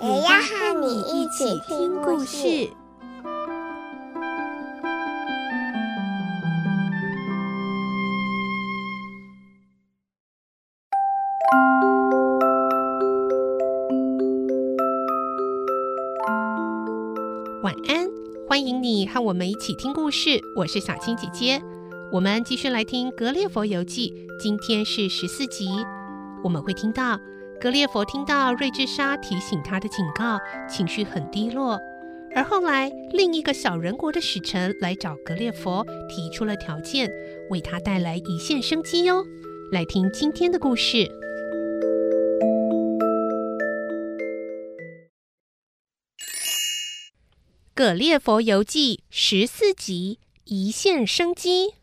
也要和你一起听故事。晚安，欢迎你和我们一起听故事。我是小青姐姐，我们继续来听《格列佛游记》，今天是十四集。我们会听到格列佛听到瑞智莎提醒他的警告，情绪很低落。而后来，另一个小人国的使臣来找格列佛，提出了条件，为他带来一线生机哟。来听今天的故事。《格列佛游记》十四集，一线生机。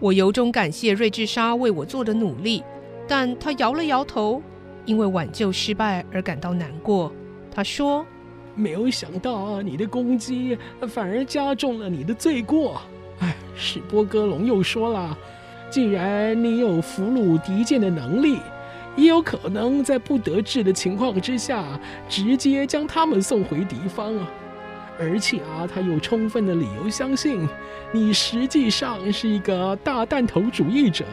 我由衷感谢瑞智莎为我做的努力，但她摇了摇头，因为挽救失败而感到难过。她说：“没有想到你的攻击反而加重了你的罪过。哎，史波哥龙又说了。”既然你有俘虏敌舰的能力，也有可能在不得志的情况之下，直接将他们送回敌方啊！而且啊，他有充分的理由相信你实际上是一个大弹头主义者，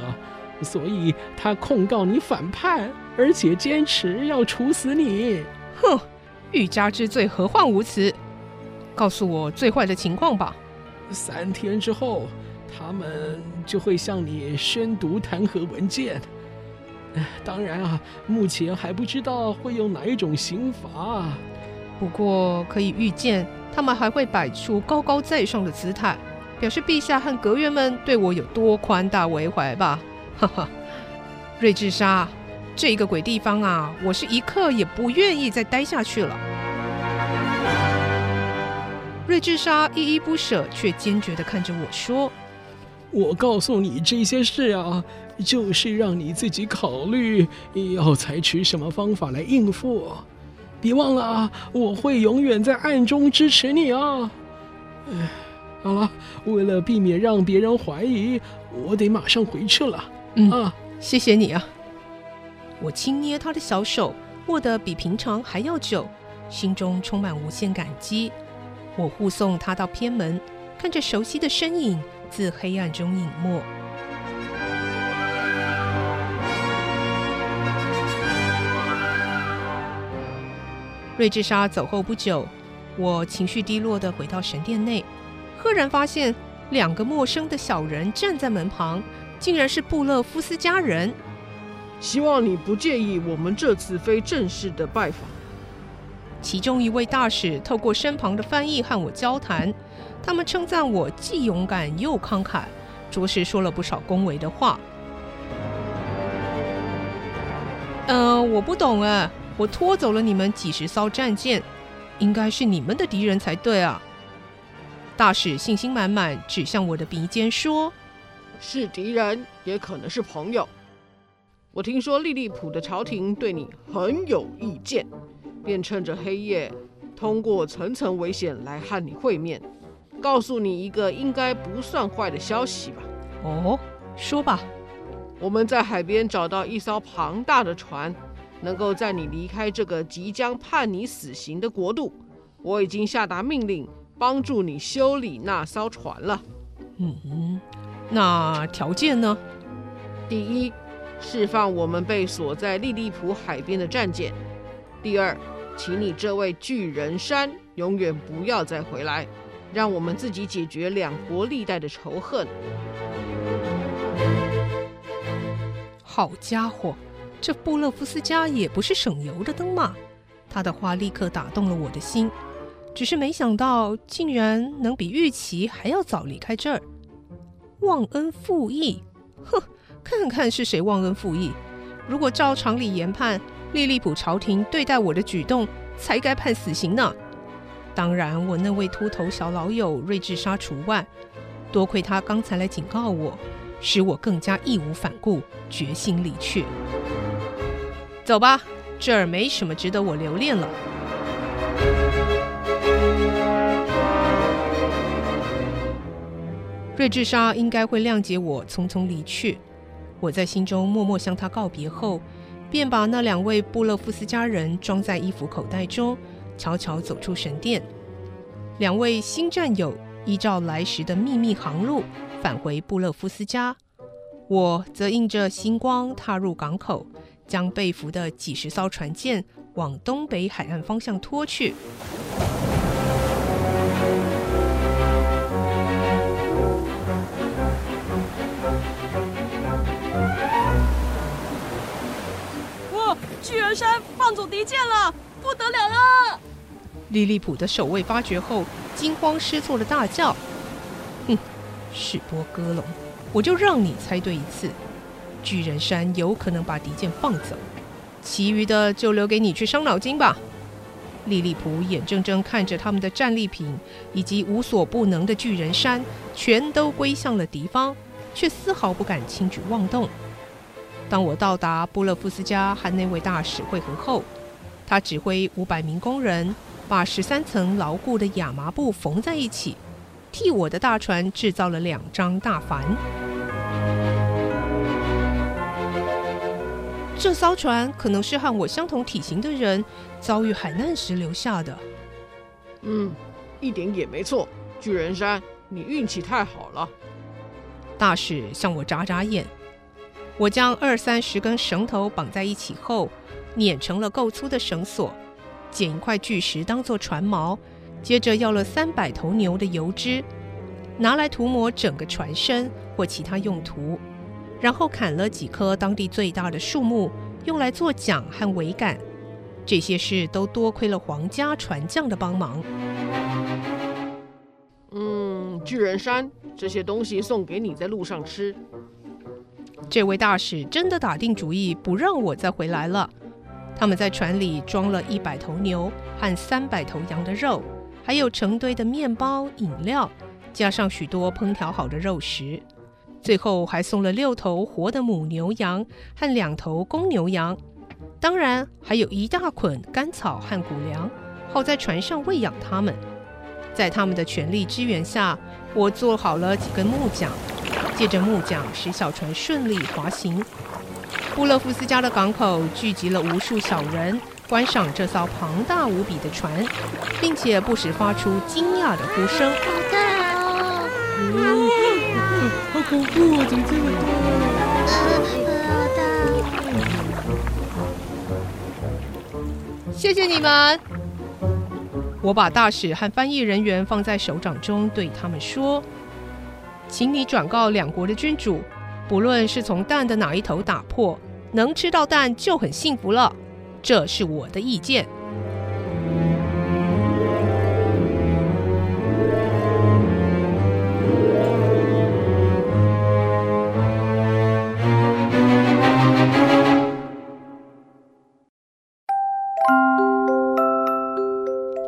所以他控告你反叛，而且坚持要处死你。哼，欲加之罪，何患无辞？告诉我最坏的情况吧。三天之后。他们就会向你宣读弹劾文件。当然啊，目前还不知道会用哪一种刑罚。不过可以预见，他们还会摆出高高在上的姿态，表示陛下和阁员们对我有多宽大为怀吧。哈哈，瑞智莎，这个鬼地方啊，我是一刻也不愿意再待下去了。瑞智莎依依不舍，却坚决地看着我说。我告诉你这些事啊，就是让你自己考虑要采取什么方法来应付。别忘了啊，我会永远在暗中支持你啊。哎，好了，为了避免让别人怀疑，我得马上回去了。嗯啊，谢谢你啊。我轻捏他的小手，握得比平常还要久，心中充满无限感激。我护送他到偏门，看着熟悉的身影。自黑暗中隐没。瑞智莎走后不久，我情绪低落地回到神殿内，赫然发现两个陌生的小人站在门旁，竟然是布勒夫斯家人。希望你不介意我们这次非正式的拜访。其中一位大使透过身旁的翻译和我交谈。他们称赞我既勇敢又慷慨，着实说了不少恭维的话。嗯、呃，我不懂哎，我拖走了你们几十艘战舰，应该是你们的敌人才对啊！大使信心满满，指向我的鼻尖说：“是敌人，也可能是朋友。我听说利利浦的朝廷对你很有意见，便趁着黑夜，通过层层危险来和你会面。”告诉你一个应该不算坏的消息吧。哦，说吧。我们在海边找到一艘庞大的船，能够在你离开这个即将判你死刑的国度。我已经下达命令，帮助你修理那艘船了。嗯，那条件呢？第一，释放我们被锁在利利浦海边的战舰。第二，请你这位巨人山永远不要再回来。让我们自己解决两国历代的仇恨。好家伙，这布勒夫斯家也不是省油的灯嘛！他的话立刻打动了我的心，只是没想到竟然能比预期还要早离开这儿。忘恩负义，哼！看看是谁忘恩负义。如果照常理研判，利利浦朝廷对待我的举动才该判死刑呢。当然，我那位秃头小老友瑞治莎除外。多亏他刚才来警告我，使我更加义无反顾，决心离去。走吧，这儿没什么值得我留恋了。瑞智莎应该会谅解我匆匆离去。我在心中默默向他告别后，便把那两位布勒夫斯家人装在衣服口袋中，悄悄走出神殿。两位新战友依照来时的秘密航路返回布勒夫斯家，我则迎着星光踏入港口，将被俘的几十艘船舰往东北海岸方向拖去。哇巨人山放走敌舰了，不得了了！利利浦的守卫发觉后，惊慌失措的大叫：“哼，史波哥龙，我就让你猜对一次，巨人山有可能把敌舰放走，其余的就留给你去伤脑筋吧。”利利普眼睁睁看着他们的战利品以及无所不能的巨人山全都归向了敌方，却丝毫不敢轻举妄动。当我到达布勒夫斯加和那位大使会合后，他指挥五百名工人把十三层牢固的亚麻布缝在一起，替我的大船制造了两张大帆。这艘船可能是和我相同体型的人遭遇海难时留下的。嗯，一点也没错，巨人山，你运气太好了。大使向我眨眨眼。我将二三十根绳头绑在一起后，捻成了够粗的绳索，捡一块巨石当做船锚，接着要了三百头牛的油脂，拿来涂抹整个船身或其他用途，然后砍了几棵当地最大的树木，用来做桨和桅杆。这些事都多亏了皇家船匠的帮忙。嗯，巨人山，这些东西送给你在路上吃。这位大使真的打定主意不让我再回来了。他们在船里装了一百头牛和三百头羊的肉，还有成堆的面包、饮料，加上许多烹调好的肉食。最后还送了六头活的母牛羊和两头公牛羊，当然还有一大捆干草和谷粮，好在船上喂养它们。在他们的全力支援下，我做好了几根木桨。借着木桨使小船顺利滑行。布勒夫斯家的港口聚集了无数小人，观赏这艘庞大无比的船，并且不时发出惊讶的呼声。好大哦！恐怖啊！怎么这么多？谢谢你们。我把大使和翻译人员放在手掌中，对他们说。请你转告两国的君主，不论是从蛋的哪一头打破，能吃到蛋就很幸福了。这是我的意见。